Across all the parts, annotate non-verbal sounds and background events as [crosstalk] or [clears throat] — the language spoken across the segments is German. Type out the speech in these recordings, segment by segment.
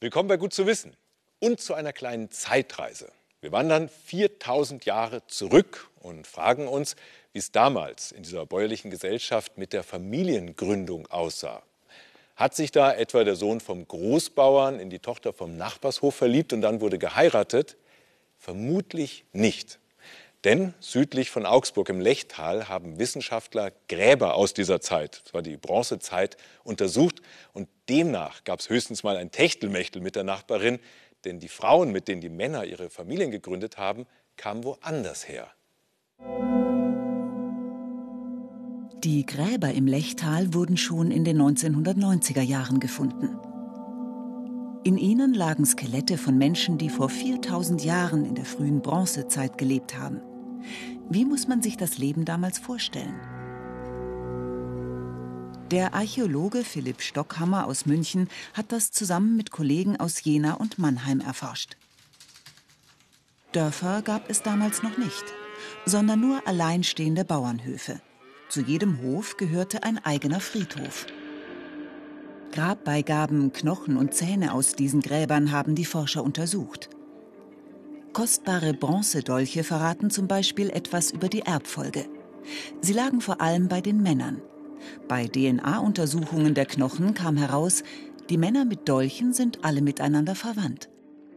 Willkommen bei Gut zu wissen und zu einer kleinen Zeitreise. Wir wandern 4000 Jahre zurück und fragen uns, wie es damals in dieser bäuerlichen Gesellschaft mit der Familiengründung aussah. Hat sich da etwa der Sohn vom Großbauern in die Tochter vom Nachbarshof verliebt und dann wurde geheiratet? Vermutlich nicht. Denn südlich von Augsburg im Lechtal haben Wissenschaftler Gräber aus dieser Zeit, das war die Bronzezeit, untersucht. Und demnach gab es höchstens mal ein Techtelmechtel mit der Nachbarin, denn die Frauen, mit denen die Männer ihre Familien gegründet haben, kamen woanders her. Die Gräber im Lechtal wurden schon in den 1990er Jahren gefunden. In ihnen lagen Skelette von Menschen, die vor 4000 Jahren in der frühen Bronzezeit gelebt haben. Wie muss man sich das Leben damals vorstellen? Der Archäologe Philipp Stockhammer aus München hat das zusammen mit Kollegen aus Jena und Mannheim erforscht. Dörfer gab es damals noch nicht, sondern nur alleinstehende Bauernhöfe. Zu jedem Hof gehörte ein eigener Friedhof. Grabbeigaben, Knochen und Zähne aus diesen Gräbern haben die Forscher untersucht. Kostbare Bronzedolche verraten zum Beispiel etwas über die Erbfolge. Sie lagen vor allem bei den Männern. Bei DNA-Untersuchungen der Knochen kam heraus, die Männer mit Dolchen sind alle miteinander verwandt.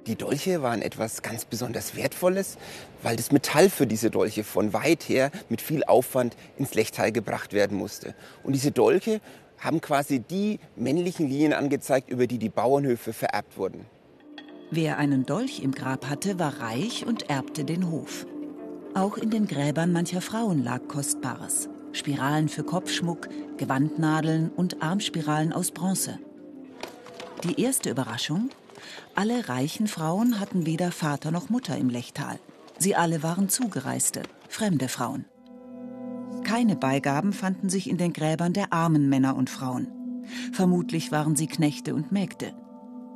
Die Dolche waren etwas ganz besonders Wertvolles, weil das Metall für diese Dolche von weit her mit viel Aufwand ins Lechtal gebracht werden musste. Und diese Dolche haben quasi die männlichen Linien angezeigt, über die die Bauernhöfe vererbt wurden. Wer einen Dolch im Grab hatte, war reich und erbte den Hof. Auch in den Gräbern mancher Frauen lag Kostbares. Spiralen für Kopfschmuck, Gewandnadeln und Armspiralen aus Bronze. Die erste Überraschung? Alle reichen Frauen hatten weder Vater noch Mutter im Lechtal. Sie alle waren Zugereiste, fremde Frauen. Keine Beigaben fanden sich in den Gräbern der armen Männer und Frauen. Vermutlich waren sie Knechte und Mägde.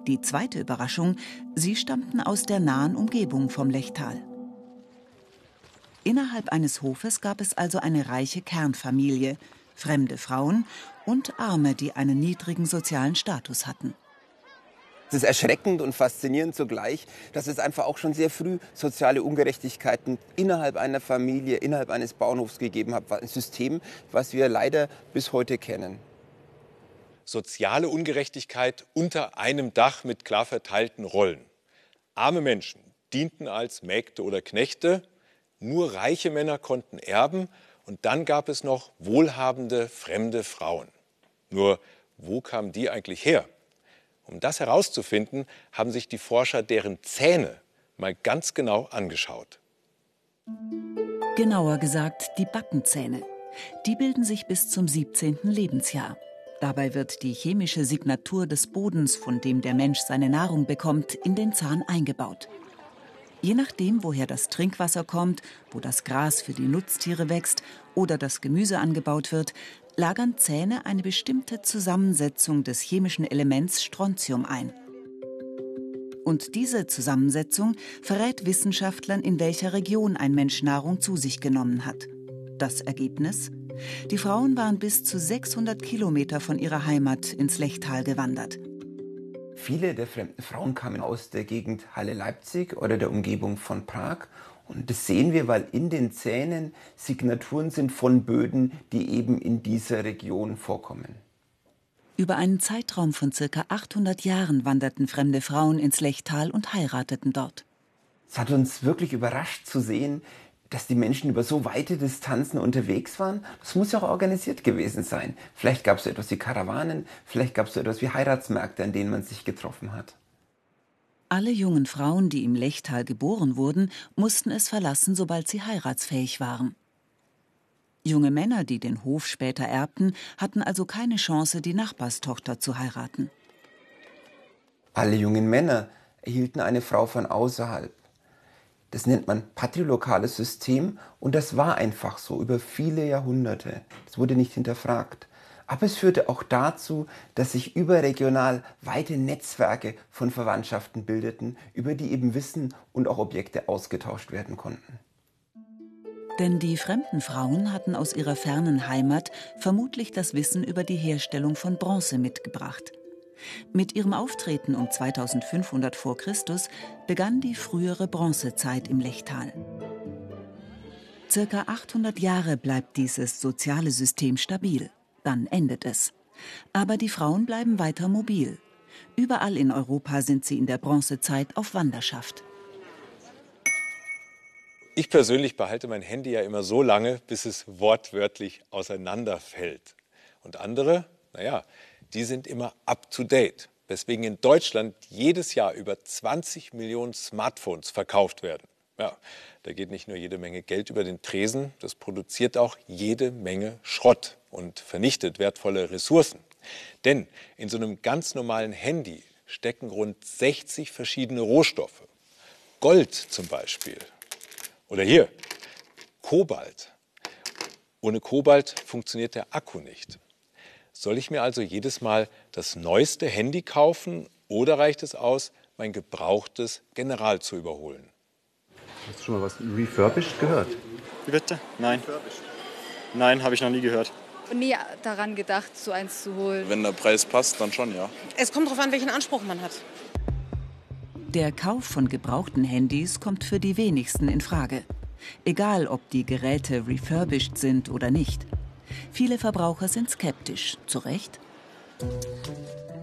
Die zweite Überraschung, sie stammten aus der nahen Umgebung vom Lechtal. Innerhalb eines Hofes gab es also eine reiche Kernfamilie, fremde Frauen und Arme, die einen niedrigen sozialen Status hatten. Es ist erschreckend und faszinierend zugleich, dass es einfach auch schon sehr früh soziale Ungerechtigkeiten innerhalb einer Familie, innerhalb eines Bauernhofs gegeben hat. Ein System, was wir leider bis heute kennen. Soziale Ungerechtigkeit unter einem Dach mit klar verteilten Rollen. Arme Menschen dienten als Mägde oder Knechte, nur reiche Männer konnten erben und dann gab es noch wohlhabende fremde Frauen. Nur wo kamen die eigentlich her? Um das herauszufinden, haben sich die Forscher deren Zähne mal ganz genau angeschaut. Genauer gesagt die Backenzähne. Die bilden sich bis zum 17. Lebensjahr. Dabei wird die chemische Signatur des Bodens, von dem der Mensch seine Nahrung bekommt, in den Zahn eingebaut. Je nachdem, woher das Trinkwasser kommt, wo das Gras für die Nutztiere wächst oder das Gemüse angebaut wird, lagern Zähne eine bestimmte Zusammensetzung des chemischen Elements Strontium ein. Und diese Zusammensetzung verrät Wissenschaftlern, in welcher Region ein Mensch Nahrung zu sich genommen hat. Das Ergebnis? Die Frauen waren bis zu 600 Kilometer von ihrer Heimat ins Lechtal gewandert. Viele der fremden Frauen kamen aus der Gegend Halle-Leipzig oder der Umgebung von Prag und das sehen wir, weil in den Zähnen Signaturen sind von Böden, die eben in dieser Region vorkommen. Über einen Zeitraum von circa 800 Jahren wanderten fremde Frauen ins Lechtal und heirateten dort. Es hat uns wirklich überrascht zu sehen, dass die Menschen über so weite Distanzen unterwegs waren. Das muss ja auch organisiert gewesen sein. Vielleicht gab es so etwas wie Karawanen, vielleicht gab es so etwas wie Heiratsmärkte, an denen man sich getroffen hat. Alle jungen Frauen, die im Lechtal geboren wurden, mussten es verlassen, sobald sie heiratsfähig waren. Junge Männer, die den Hof später erbten, hatten also keine Chance, die Nachbarstochter zu heiraten. Alle jungen Männer erhielten eine Frau von außerhalb. Das nennt man patrilokales System und das war einfach so über viele Jahrhunderte. Es wurde nicht hinterfragt. Aber es führte auch dazu, dass sich überregional weite Netzwerke von Verwandtschaften bildeten, über die eben Wissen und auch Objekte ausgetauscht werden konnten. Denn die fremden Frauen hatten aus ihrer fernen Heimat vermutlich das Wissen über die Herstellung von Bronze mitgebracht. Mit ihrem Auftreten um 2500 v. Chr. begann die frühere Bronzezeit im Lechtal. Circa 800 Jahre bleibt dieses soziale System stabil. Dann endet es. Aber die Frauen bleiben weiter mobil. Überall in Europa sind sie in der Bronzezeit auf Wanderschaft. Ich persönlich behalte mein Handy ja immer so lange, bis es wortwörtlich auseinanderfällt. Und andere, naja, die sind immer up-to-date, weswegen in Deutschland jedes Jahr über 20 Millionen Smartphones verkauft werden. Ja, da geht nicht nur jede Menge Geld über den Tresen, das produziert auch jede Menge Schrott und vernichtet wertvolle Ressourcen. Denn in so einem ganz normalen Handy stecken rund 60 verschiedene Rohstoffe. Gold zum Beispiel. Oder hier, Kobalt. Ohne Kobalt funktioniert der Akku nicht. Soll ich mir also jedes Mal das neueste Handy kaufen oder reicht es aus, mein gebrauchtes General zu überholen? Hast du schon mal was refurbished gehört? Wie bitte? Nein. Nein, habe ich noch nie gehört. Nie daran gedacht, so eins zu holen. Wenn der Preis passt, dann schon, ja. Es kommt darauf an, welchen Anspruch man hat. Der Kauf von gebrauchten Handys kommt für die wenigsten in Frage. Egal, ob die Geräte refurbished sind oder nicht. Viele Verbraucher sind skeptisch, zu Recht.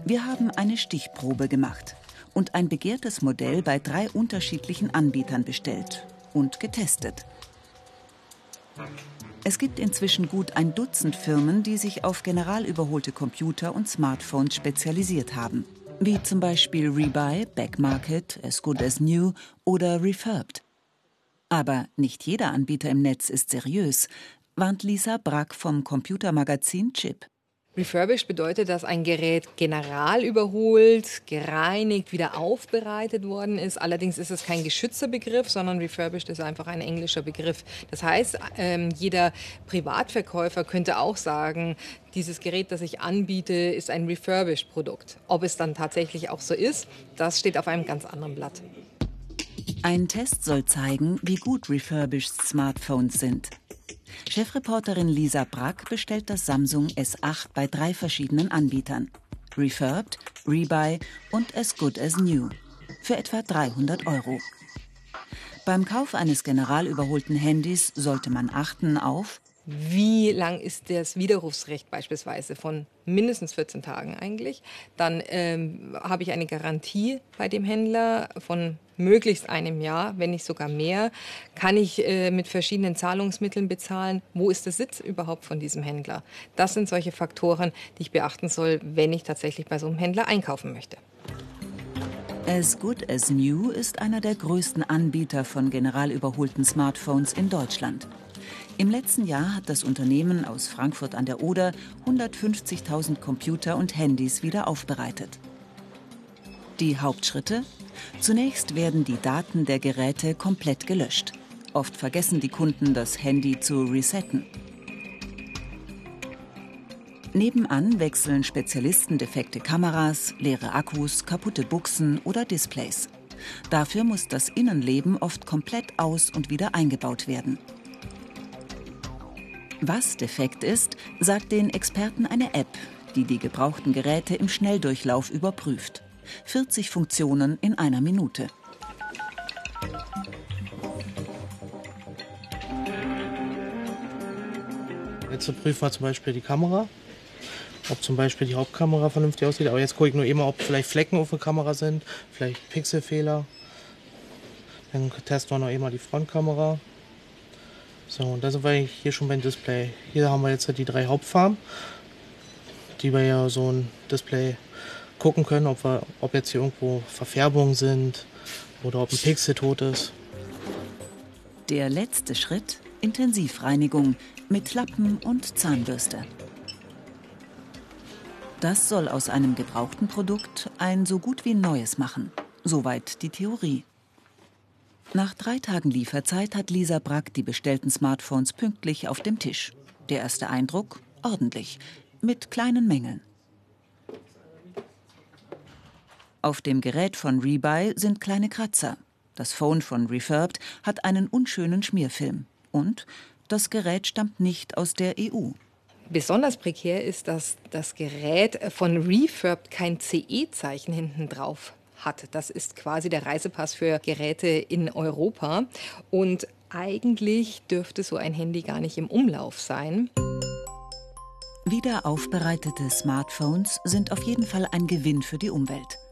Wir haben eine Stichprobe gemacht und ein begehrtes Modell bei drei unterschiedlichen Anbietern bestellt und getestet. Es gibt inzwischen gut ein Dutzend Firmen, die sich auf generalüberholte Computer und Smartphones spezialisiert haben, wie zum Beispiel Rebuy, Backmarket, As Good As New oder Refurbed. Aber nicht jeder Anbieter im Netz ist seriös, warnt Lisa Brack vom Computermagazin Chip. Refurbished bedeutet, dass ein Gerät general überholt, gereinigt, wieder aufbereitet worden ist. Allerdings ist es kein geschützter Begriff, sondern refurbished ist einfach ein englischer Begriff. Das heißt, ähm, jeder Privatverkäufer könnte auch sagen, dieses Gerät, das ich anbiete, ist ein refurbished Produkt. Ob es dann tatsächlich auch so ist, das steht auf einem ganz anderen Blatt. Ein Test soll zeigen, wie gut refurbished Smartphones sind. Chefreporterin Lisa Brack bestellt das Samsung S8 bei drei verschiedenen Anbietern. Refurbed, Rebuy und As Good As New. Für etwa 300 Euro. Beim Kauf eines general überholten Handys sollte man achten auf wie lang ist das Widerrufsrecht beispielsweise von mindestens 14 Tagen eigentlich. Dann ähm, habe ich eine Garantie bei dem Händler von möglichst einem Jahr, wenn nicht sogar mehr. Kann ich äh, mit verschiedenen Zahlungsmitteln bezahlen? Wo ist der Sitz überhaupt von diesem Händler? Das sind solche Faktoren, die ich beachten soll, wenn ich tatsächlich bei so einem Händler einkaufen möchte. As Good As New ist einer der größten Anbieter von generalüberholten Smartphones in Deutschland. Im letzten Jahr hat das Unternehmen aus Frankfurt an der Oder 150.000 Computer und Handys wieder aufbereitet. Die Hauptschritte? Zunächst werden die Daten der Geräte komplett gelöscht. Oft vergessen die Kunden, das Handy zu resetten. Nebenan wechseln Spezialisten defekte Kameras, leere Akkus, kaputte Buchsen oder Displays. Dafür muss das Innenleben oft komplett aus und wieder eingebaut werden. Was defekt ist, sagt den Experten eine App, die die gebrauchten Geräte im Schnelldurchlauf überprüft. 40 Funktionen in einer Minute. Jetzt prüfen wir zum Beispiel die Kamera, ob zum Beispiel die Hauptkamera vernünftig aussieht. Aber jetzt gucke ich nur immer, ob vielleicht Flecken auf der Kamera sind, vielleicht Pixelfehler. Dann testen wir noch immer die Frontkamera. So, und da sind wir hier schon beim Display. Hier haben wir jetzt die drei Hauptfarben, die wir ja so ein Display gucken können, ob, wir, ob jetzt hier irgendwo Verfärbungen sind oder ob ein Pixel tot ist. Der letzte Schritt, Intensivreinigung mit Lappen und Zahnbürste. Das soll aus einem gebrauchten Produkt ein so gut wie neues machen. Soweit die Theorie. Nach drei Tagen Lieferzeit hat Lisa Brack die bestellten Smartphones pünktlich auf dem Tisch. Der erste Eindruck? Ordentlich. Mit kleinen Mängeln. Auf dem Gerät von Rebuy sind kleine Kratzer. Das Phone von Refurbed hat einen unschönen Schmierfilm. Und das Gerät stammt nicht aus der EU. Besonders prekär ist, dass das Gerät von Refurb kein CE-Zeichen hinten drauf hat. Das ist quasi der Reisepass für Geräte in Europa. Und eigentlich dürfte so ein Handy gar nicht im Umlauf sein. Wieder aufbereitete Smartphones sind auf jeden Fall ein Gewinn für die Umwelt.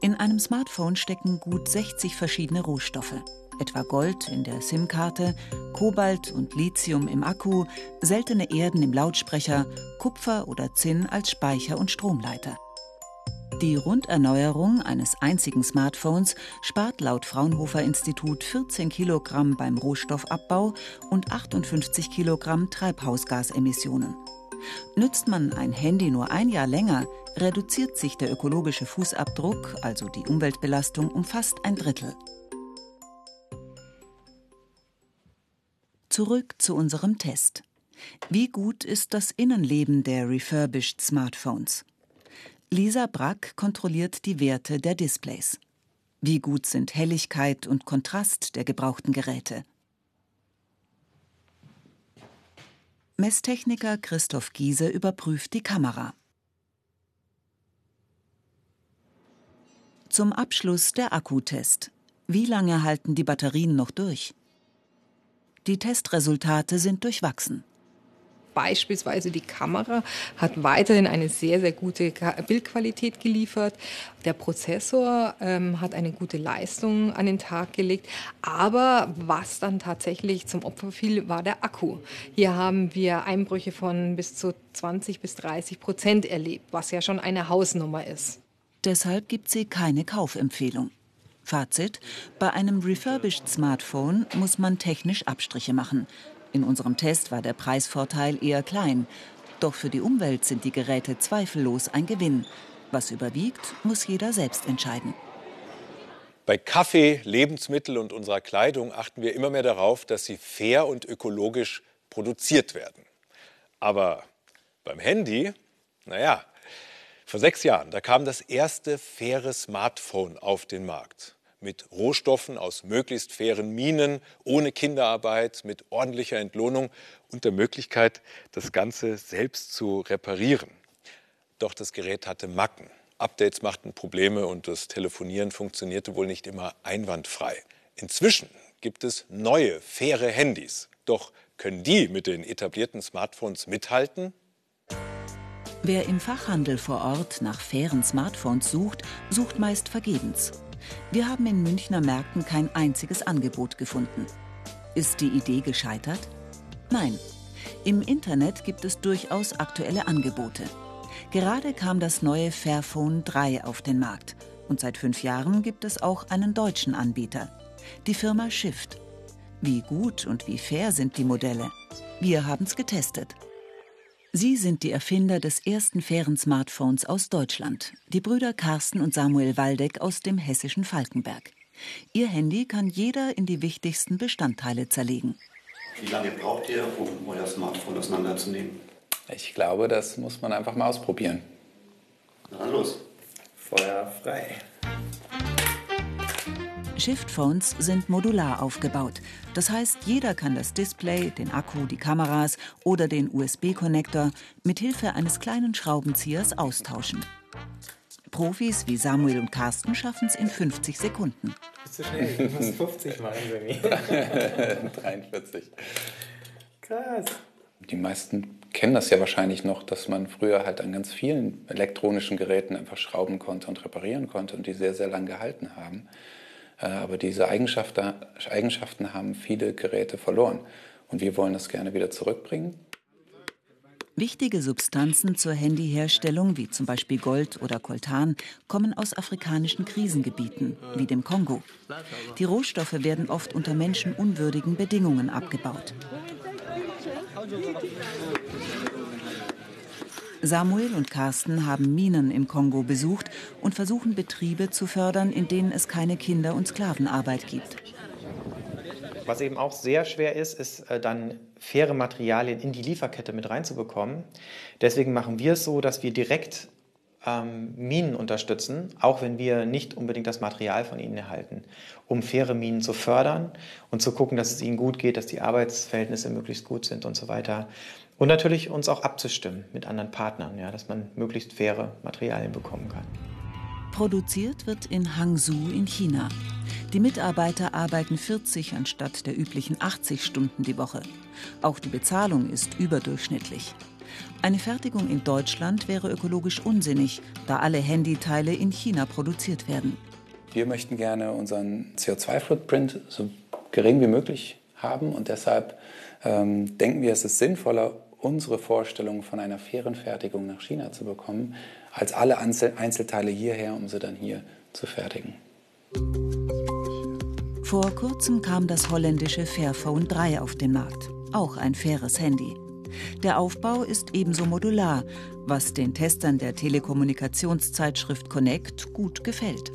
In einem Smartphone stecken gut 60 verschiedene Rohstoffe, etwa Gold in der SIM-Karte, Kobalt und Lithium im Akku, seltene Erden im Lautsprecher, Kupfer oder Zinn als Speicher und Stromleiter. Die Runderneuerung eines einzigen Smartphones spart laut Fraunhofer Institut 14 Kilogramm beim Rohstoffabbau und 58 Kilogramm Treibhausgasemissionen. Nützt man ein Handy nur ein Jahr länger, reduziert sich der ökologische Fußabdruck, also die Umweltbelastung, um fast ein Drittel. Zurück zu unserem Test. Wie gut ist das Innenleben der refurbished Smartphones? Lisa Brack kontrolliert die Werte der Displays. Wie gut sind Helligkeit und Kontrast der gebrauchten Geräte? Messtechniker Christoph Giese überprüft die Kamera. Zum Abschluss der Akkutest. Wie lange halten die Batterien noch durch? Die Testresultate sind durchwachsen beispielsweise die Kamera hat weiterhin eine sehr, sehr gute Bildqualität geliefert. Der Prozessor ähm, hat eine gute Leistung an den Tag gelegt. Aber was dann tatsächlich zum Opfer fiel, war der Akku. Hier haben wir Einbrüche von bis zu 20 bis 30 Prozent erlebt, was ja schon eine Hausnummer ist. Deshalb gibt sie keine Kaufempfehlung. Fazit: Bei einem refurbished Smartphone muss man technisch Abstriche machen. In unserem Test war der Preisvorteil eher klein. Doch für die Umwelt sind die Geräte zweifellos ein Gewinn. Was überwiegt, muss jeder selbst entscheiden. Bei Kaffee, Lebensmittel und unserer Kleidung achten wir immer mehr darauf, dass sie fair und ökologisch produziert werden. Aber beim Handy, naja, vor sechs Jahren, da kam das erste faire Smartphone auf den Markt mit Rohstoffen aus möglichst fairen Minen, ohne Kinderarbeit, mit ordentlicher Entlohnung und der Möglichkeit, das Ganze selbst zu reparieren. Doch das Gerät hatte Macken. Updates machten Probleme und das Telefonieren funktionierte wohl nicht immer einwandfrei. Inzwischen gibt es neue, faire Handys. Doch können die mit den etablierten Smartphones mithalten? Wer im Fachhandel vor Ort nach fairen Smartphones sucht, sucht meist vergebens. Wir haben in Münchner Märkten kein einziges Angebot gefunden. Ist die Idee gescheitert? Nein. Im Internet gibt es durchaus aktuelle Angebote. Gerade kam das neue Fairphone 3 auf den Markt. Und seit fünf Jahren gibt es auch einen deutschen Anbieter. Die Firma Shift. Wie gut und wie fair sind die Modelle? Wir haben es getestet. Sie sind die Erfinder des ersten fairen Smartphones aus Deutschland, die Brüder Carsten und Samuel Waldeck aus dem hessischen Falkenberg. Ihr Handy kann jeder in die wichtigsten Bestandteile zerlegen. Wie lange braucht ihr, um euer Smartphone auseinanderzunehmen? Ich glaube, das muss man einfach mal ausprobieren. Na los. Feuer frei. Shift-Phones sind modular aufgebaut. Das heißt, jeder kann das Display, den Akku, die Kameras oder den USB-Konnektor mit Hilfe eines kleinen Schraubenziehers austauschen. Profis wie Samuel und Carsten schaffen es in 50 Sekunden. Bist du schnell? Du musst 50 machen, Sammy. [laughs] 43. Krass. Die meisten kennen das ja wahrscheinlich noch, dass man früher halt an ganz vielen elektronischen Geräten einfach schrauben konnte und reparieren konnte und die sehr, sehr lang gehalten haben. Äh, aber diese Eigenschaften haben viele Geräte verloren. Und wir wollen das gerne wieder zurückbringen. Wichtige Substanzen zur Handyherstellung, wie zum Beispiel Gold oder Coltan, kommen aus afrikanischen Krisengebieten, wie dem Kongo. Die Rohstoffe werden oft unter menschenunwürdigen Bedingungen abgebaut. Samuel und Carsten haben Minen im Kongo besucht und versuchen Betriebe zu fördern, in denen es keine Kinder- und Sklavenarbeit gibt. Was eben auch sehr schwer ist, ist äh, dann faire Materialien in die Lieferkette mit reinzubekommen. Deswegen machen wir es so, dass wir direkt ähm, Minen unterstützen, auch wenn wir nicht unbedingt das Material von ihnen erhalten, um faire Minen zu fördern und zu gucken, dass es ihnen gut geht, dass die Arbeitsverhältnisse möglichst gut sind und so weiter. Und natürlich uns auch abzustimmen mit anderen Partnern, ja, dass man möglichst faire Materialien bekommen kann. Produziert wird in Hangzhou in China. Die Mitarbeiter arbeiten 40 anstatt der üblichen 80 Stunden die Woche. Auch die Bezahlung ist überdurchschnittlich. Eine Fertigung in Deutschland wäre ökologisch unsinnig, da alle Handyteile in China produziert werden. Wir möchten gerne unseren CO2-Footprint so gering wie möglich haben und deshalb ähm, denken wir, es ist sinnvoller, unsere Vorstellung von einer fairen Fertigung nach China zu bekommen, als alle Einzelteile hierher, um sie dann hier zu fertigen. Vor kurzem kam das holländische Fairphone 3 auf den Markt. Auch ein faires Handy. Der Aufbau ist ebenso modular, was den Testern der Telekommunikationszeitschrift Connect gut gefällt.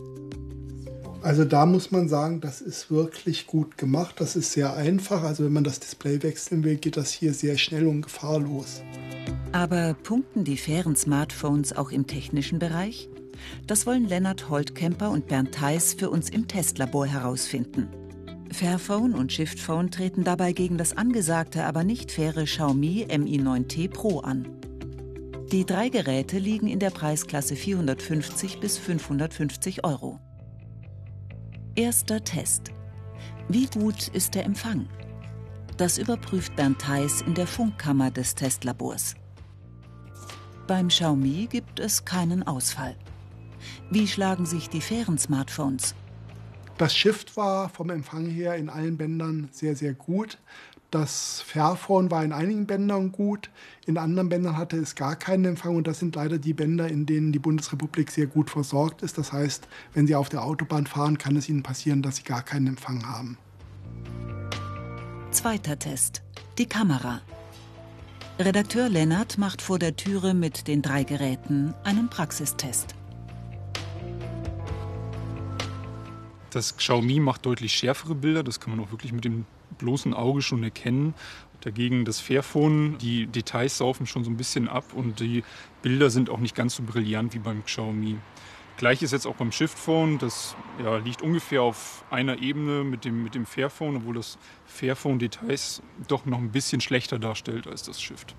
Also da muss man sagen, das ist wirklich gut gemacht. Das ist sehr einfach. Also wenn man das Display wechseln will, geht das hier sehr schnell und gefahrlos. Aber punkten die fairen Smartphones auch im technischen Bereich? Das wollen Lennart Holtkemper und Bernd Theis für uns im Testlabor herausfinden. Fairphone und Shiftphone treten dabei gegen das angesagte, aber nicht faire Xiaomi Mi 9T Pro an. Die drei Geräte liegen in der Preisklasse 450 bis 550 Euro. Erster Test. Wie gut ist der Empfang? Das überprüft Bernd Theis in der Funkkammer des Testlabors. Beim Xiaomi gibt es keinen Ausfall. Wie schlagen sich die fairen Smartphones? Das Shift war vom Empfang her in allen Bändern sehr, sehr gut. Das Fairphone war in einigen Bändern gut, in anderen Bändern hatte es gar keinen Empfang und das sind leider die Bänder, in denen die Bundesrepublik sehr gut versorgt ist. Das heißt, wenn Sie auf der Autobahn fahren, kann es Ihnen passieren, dass Sie gar keinen Empfang haben. Zweiter Test. Die Kamera. Redakteur Lennart macht vor der Türe mit den drei Geräten einen Praxistest. Das Xiaomi macht deutlich schärfere Bilder, das kann man auch wirklich mit dem bloßen Auge schon erkennen. Dagegen das Fairphone, die Details saufen schon so ein bisschen ab und die Bilder sind auch nicht ganz so brillant wie beim Xiaomi. Gleiches jetzt auch beim Shiftphone, das ja, liegt ungefähr auf einer Ebene mit dem, mit dem Fairphone, obwohl das Fairphone Details doch noch ein bisschen schlechter darstellt als das Shift.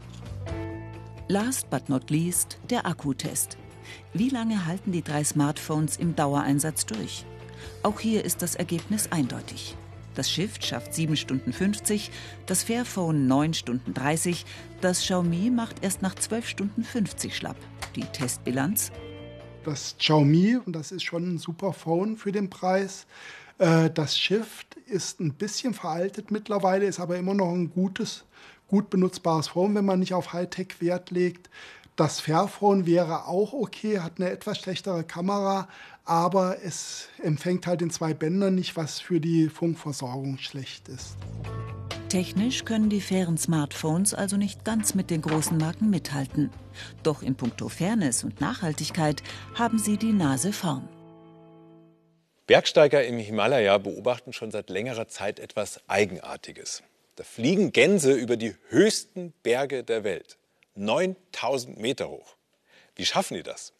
Last but not least der Akkutest. Wie lange halten die drei Smartphones im Dauereinsatz durch? Auch hier ist das Ergebnis eindeutig. Das Shift schafft 7 Stunden 50, das Fairphone 9 Stunden 30, das Xiaomi macht erst nach 12 Stunden 50 schlapp. Die Testbilanz? Das Xiaomi, und das ist schon ein super Phone für den Preis. Äh, das Shift ist ein bisschen veraltet mittlerweile, ist aber immer noch ein gutes, gut benutzbares Phone, wenn man nicht auf Hightech Wert legt. Das Fairphone wäre auch okay, hat eine etwas schlechtere Kamera, aber es empfängt halt in zwei Bändern nicht, was für die Funkversorgung schlecht ist. Technisch können die fairen Smartphones also nicht ganz mit den großen Marken mithalten. Doch in puncto Fairness und Nachhaltigkeit haben sie die Nase vorn. Bergsteiger im Himalaya beobachten schon seit längerer Zeit etwas Eigenartiges. Da fliegen Gänse über die höchsten Berge der Welt. 9000 Meter hoch. Wie schaffen die das?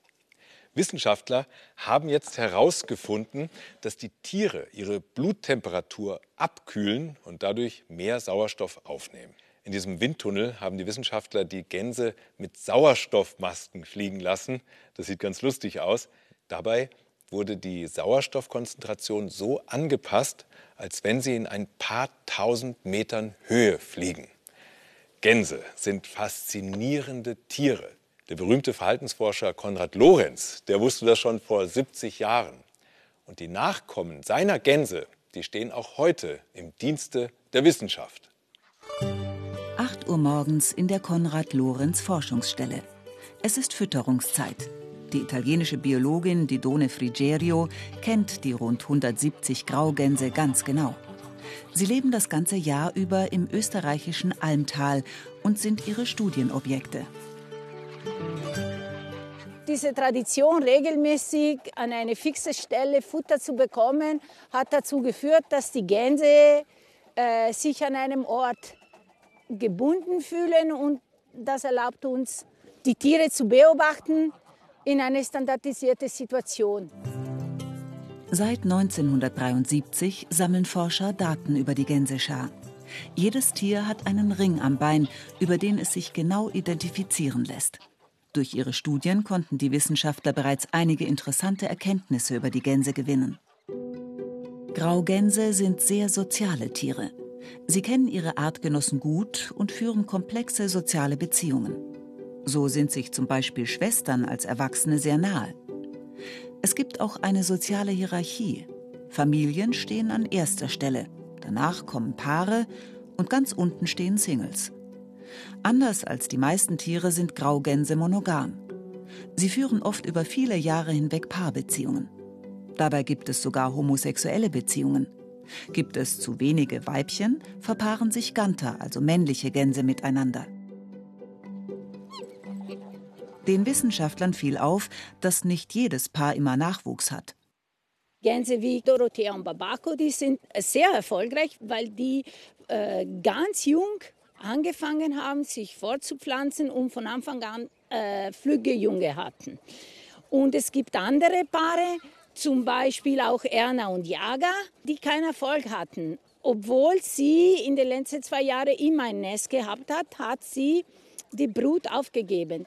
Wissenschaftler haben jetzt herausgefunden, dass die Tiere ihre Bluttemperatur abkühlen und dadurch mehr Sauerstoff aufnehmen. In diesem Windtunnel haben die Wissenschaftler die Gänse mit Sauerstoffmasken fliegen lassen. Das sieht ganz lustig aus. Dabei wurde die Sauerstoffkonzentration so angepasst, als wenn sie in ein paar tausend Metern Höhe fliegen. Gänse sind faszinierende Tiere. Der berühmte Verhaltensforscher Konrad Lorenz, der wusste das schon vor 70 Jahren. Und die Nachkommen seiner Gänse, die stehen auch heute im Dienste der Wissenschaft. 8 Uhr morgens in der Konrad Lorenz Forschungsstelle. Es ist Fütterungszeit. Die italienische Biologin Didone Frigerio kennt die rund 170 Graugänse ganz genau. Sie leben das ganze Jahr über im österreichischen Almtal und sind ihre Studienobjekte. Diese Tradition, regelmäßig an eine fixe Stelle Futter zu bekommen, hat dazu geführt, dass die Gänse äh, sich an einem Ort gebunden fühlen und das erlaubt uns, die Tiere zu beobachten in eine standardisierte Situation. Seit 1973 sammeln Forscher Daten über die Gänseschar. Jedes Tier hat einen Ring am Bein, über den es sich genau identifizieren lässt. Durch ihre Studien konnten die Wissenschaftler bereits einige interessante Erkenntnisse über die Gänse gewinnen. Graugänse sind sehr soziale Tiere. Sie kennen ihre Artgenossen gut und führen komplexe soziale Beziehungen. So sind sich zum Beispiel Schwestern als Erwachsene sehr nahe. Es gibt auch eine soziale Hierarchie. Familien stehen an erster Stelle, danach kommen Paare und ganz unten stehen Singles. Anders als die meisten Tiere sind Graugänse monogam. Sie führen oft über viele Jahre hinweg Paarbeziehungen. Dabei gibt es sogar homosexuelle Beziehungen. Gibt es zu wenige Weibchen, verpaaren sich Ganter, also männliche Gänse, miteinander. Den Wissenschaftlern fiel auf, dass nicht jedes Paar immer Nachwuchs hat. Gänse wie Dorothea und Babako, die sind sehr erfolgreich, weil die äh, ganz jung angefangen haben, sich fortzupflanzen und von Anfang an äh, Flügge hatten. Und es gibt andere Paare, zum Beispiel auch Erna und Jaga, die keinen Erfolg hatten. Obwohl sie in den letzten zwei Jahren immer ein Nest gehabt hat, hat sie die Brut aufgegeben.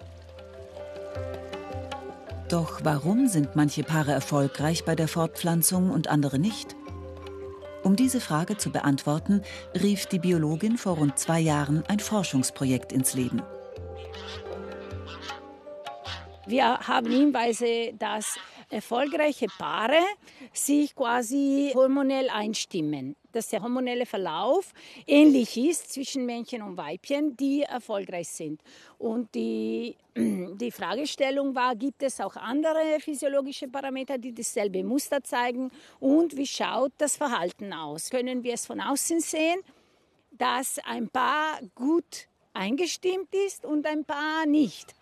Doch warum sind manche Paare erfolgreich bei der Fortpflanzung und andere nicht? Um diese Frage zu beantworten, rief die Biologin vor rund zwei Jahren ein Forschungsprojekt ins Leben. Wir haben Hinweise, dass erfolgreiche Paare sich quasi hormonell einstimmen. Dass der hormonelle Verlauf ähnlich ist zwischen Männchen und Weibchen, die erfolgreich sind. Und die, [clears throat] die Fragestellung war, gibt es auch andere physiologische Parameter, die dasselbe Muster zeigen? Und wie schaut das Verhalten aus? Können wir es von außen sehen, dass ein Paar gut eingestimmt ist und ein Paar nicht?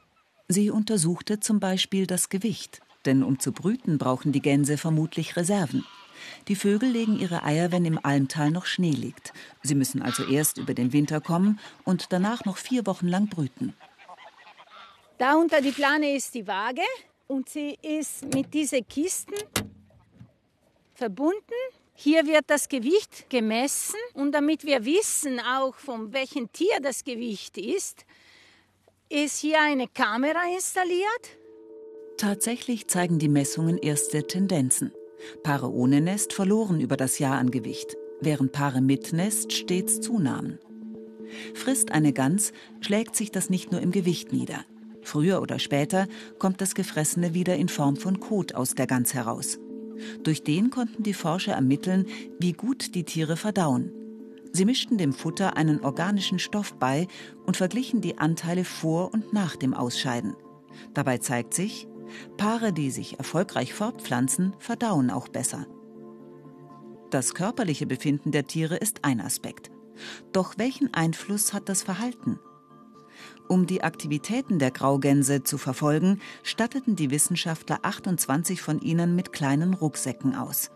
Sie untersuchte zum Beispiel das Gewicht denn um zu brüten brauchen die Gänse vermutlich Reserven. Die Vögel legen ihre Eier, wenn im Almtal noch Schnee liegt. Sie müssen also erst über den Winter kommen und danach noch vier Wochen lang brüten. Da unter die Plane ist die Waage und sie ist mit diesen Kisten verbunden. Hier wird das Gewicht gemessen und damit wir wissen auch von welchem Tier das Gewicht ist, ist hier eine Kamera installiert Tatsächlich zeigen die Messungen erste Tendenzen. Paare ohne Nest verloren über das Jahr an Gewicht, während Paare mit Nest stets zunahmen. Frisst eine Gans, schlägt sich das nicht nur im Gewicht nieder. Früher oder später kommt das Gefressene wieder in Form von Kot aus der Gans heraus. Durch den konnten die Forscher ermitteln, wie gut die Tiere verdauen. Sie mischten dem Futter einen organischen Stoff bei und verglichen die Anteile vor und nach dem Ausscheiden. Dabei zeigt sich, Paare, die sich erfolgreich fortpflanzen, verdauen auch besser. Das körperliche Befinden der Tiere ist ein Aspekt. Doch welchen Einfluss hat das Verhalten? Um die Aktivitäten der Graugänse zu verfolgen, statteten die Wissenschaftler 28 von ihnen mit kleinen Rucksäcken aus.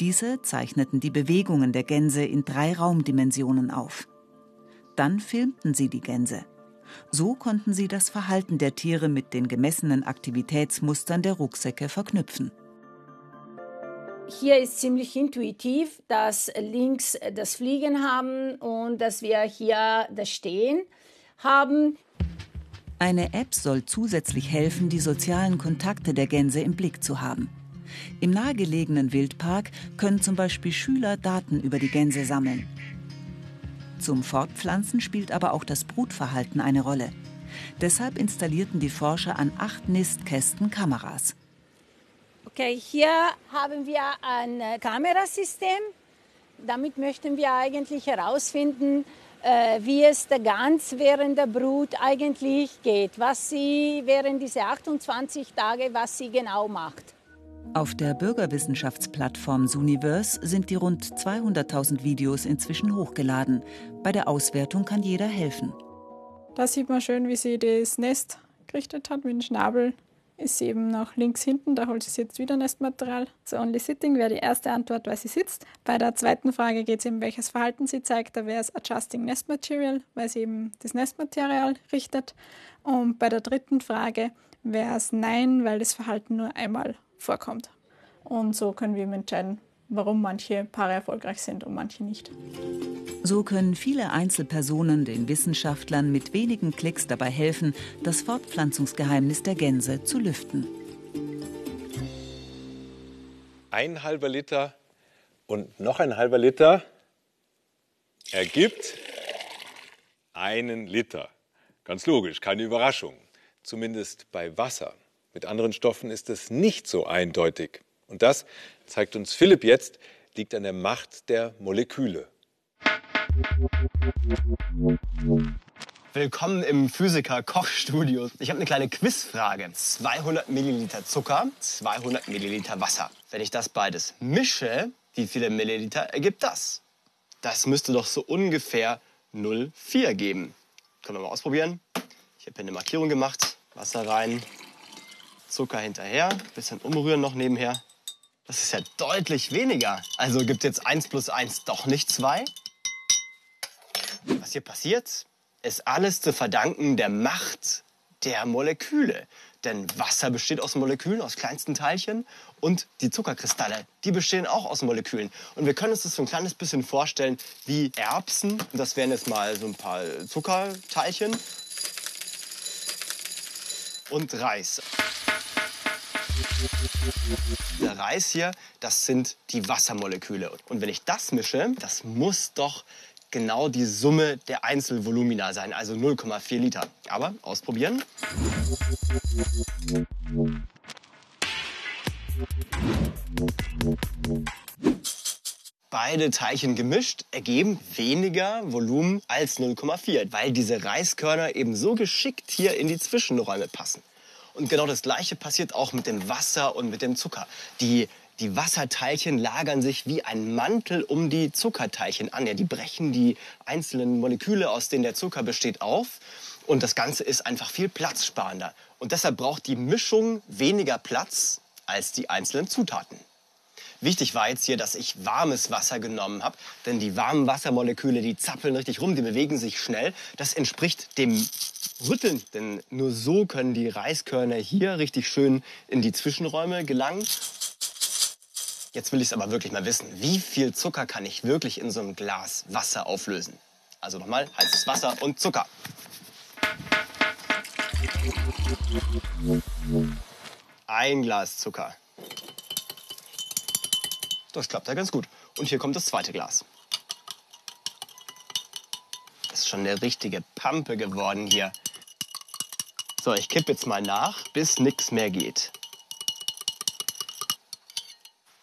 Diese zeichneten die Bewegungen der Gänse in drei Raumdimensionen auf. Dann filmten sie die Gänse. So konnten sie das Verhalten der Tiere mit den gemessenen Aktivitätsmustern der Rucksäcke verknüpfen. Hier ist ziemlich intuitiv, dass links das Fliegen haben und dass wir hier das Stehen haben. Eine App soll zusätzlich helfen, die sozialen Kontakte der Gänse im Blick zu haben. Im nahegelegenen Wildpark können zum Beispiel Schüler Daten über die Gänse sammeln. Zum Fortpflanzen spielt aber auch das Brutverhalten eine Rolle. Deshalb installierten die Forscher an acht Nistkästen Kameras. Okay, hier haben wir ein äh, Kamerasystem. Damit möchten wir eigentlich herausfinden, äh, wie es der Gans während der Brut eigentlich geht, was sie während dieser 28 Tage, was sie genau macht. Auf der Bürgerwissenschaftsplattform Suniverse sind die rund 200.000 Videos inzwischen hochgeladen. Bei der Auswertung kann jeder helfen. Da sieht man schön, wie sie das Nest gerichtet hat mit dem Schnabel. Ist sie eben nach links hinten, da holt sie jetzt wieder Nestmaterial. So Only Sitting wäre die erste Antwort, weil sie sitzt. Bei der zweiten Frage geht es eben, welches Verhalten sie zeigt. Da wäre es Adjusting Nest Material, weil sie eben das Nestmaterial richtet. Und bei der dritten Frage wäre es Nein, weil das Verhalten nur einmal vorkommt. Und so können wir entscheiden, warum manche Paare erfolgreich sind und manche nicht. So können viele Einzelpersonen den Wissenschaftlern mit wenigen Klicks dabei helfen, das Fortpflanzungsgeheimnis der Gänse zu lüften. Ein halber Liter und noch ein halber Liter ergibt einen Liter. Ganz logisch, keine Überraschung. Zumindest bei Wasser. Mit anderen Stoffen ist es nicht so eindeutig. Und das, zeigt uns Philipp jetzt, liegt an der Macht der Moleküle. Willkommen im Physiker-Kochstudio. Ich habe eine kleine Quizfrage. 200 Milliliter Zucker, 200 Milliliter Wasser. Wenn ich das beides mische, wie viele Milliliter ergibt das? Das müsste doch so ungefähr 0,4 geben. Können wir mal ausprobieren. Ich habe hier eine Markierung gemacht. Wasser rein, Zucker hinterher, bisschen umrühren noch nebenher. Das ist ja deutlich weniger. Also gibt jetzt 1 plus 1 doch nicht 2. Was hier passiert, ist alles zu verdanken der Macht der Moleküle. Denn Wasser besteht aus Molekülen, aus kleinsten Teilchen. Und die Zuckerkristalle, die bestehen auch aus Molekülen. Und wir können uns das so ein kleines bisschen vorstellen wie Erbsen. Das wären jetzt mal so ein paar Zuckerteilchen. Und Reis. Der Reis hier, das sind die Wassermoleküle. Und wenn ich das mische, das muss doch genau die Summe der Einzelvolumina sein, also 0,4 Liter. Aber ausprobieren. Beide Teilchen gemischt ergeben weniger Volumen als 0,4, weil diese Reiskörner eben so geschickt hier in die Zwischenräume passen. Und genau das Gleiche passiert auch mit dem Wasser und mit dem Zucker. Die, die Wasserteilchen lagern sich wie ein Mantel um die Zuckerteilchen an. Ja, die brechen die einzelnen Moleküle, aus denen der Zucker besteht, auf. Und das Ganze ist einfach viel platzsparender. Und deshalb braucht die Mischung weniger Platz als die einzelnen Zutaten. Wichtig war jetzt hier, dass ich warmes Wasser genommen habe, denn die warmen Wassermoleküle, die zappeln richtig rum, die bewegen sich schnell. Das entspricht dem Rütteln, denn nur so können die Reiskörner hier richtig schön in die Zwischenräume gelangen. Jetzt will ich es aber wirklich mal wissen, wie viel Zucker kann ich wirklich in so einem Glas Wasser auflösen? Also nochmal, heißes Wasser und Zucker. Ein Glas Zucker. Das klappt ja ganz gut. Und hier kommt das zweite Glas. Das ist schon eine richtige Pampe geworden hier. So, ich kippe jetzt mal nach, bis nichts mehr geht.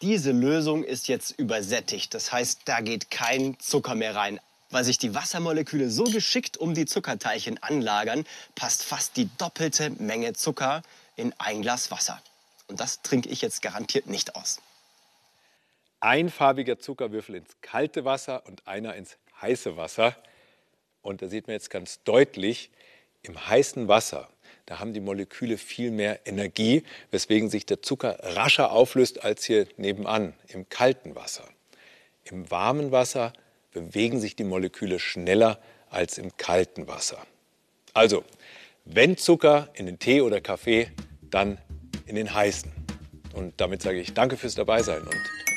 Diese Lösung ist jetzt übersättigt. Das heißt, da geht kein Zucker mehr rein. Weil sich die Wassermoleküle so geschickt um die Zuckerteilchen anlagern, passt fast die doppelte Menge Zucker in ein Glas Wasser. Und das trinke ich jetzt garantiert nicht aus einfarbiger Zuckerwürfel ins kalte Wasser und einer ins heiße Wasser. Und da sieht man jetzt ganz deutlich, im heißen Wasser, da haben die Moleküle viel mehr Energie, weswegen sich der Zucker rascher auflöst als hier nebenan im kalten Wasser. Im warmen Wasser bewegen sich die Moleküle schneller als im kalten Wasser. Also, wenn Zucker in den Tee oder Kaffee, dann in den heißen. Und damit sage ich danke fürs Dabeisein und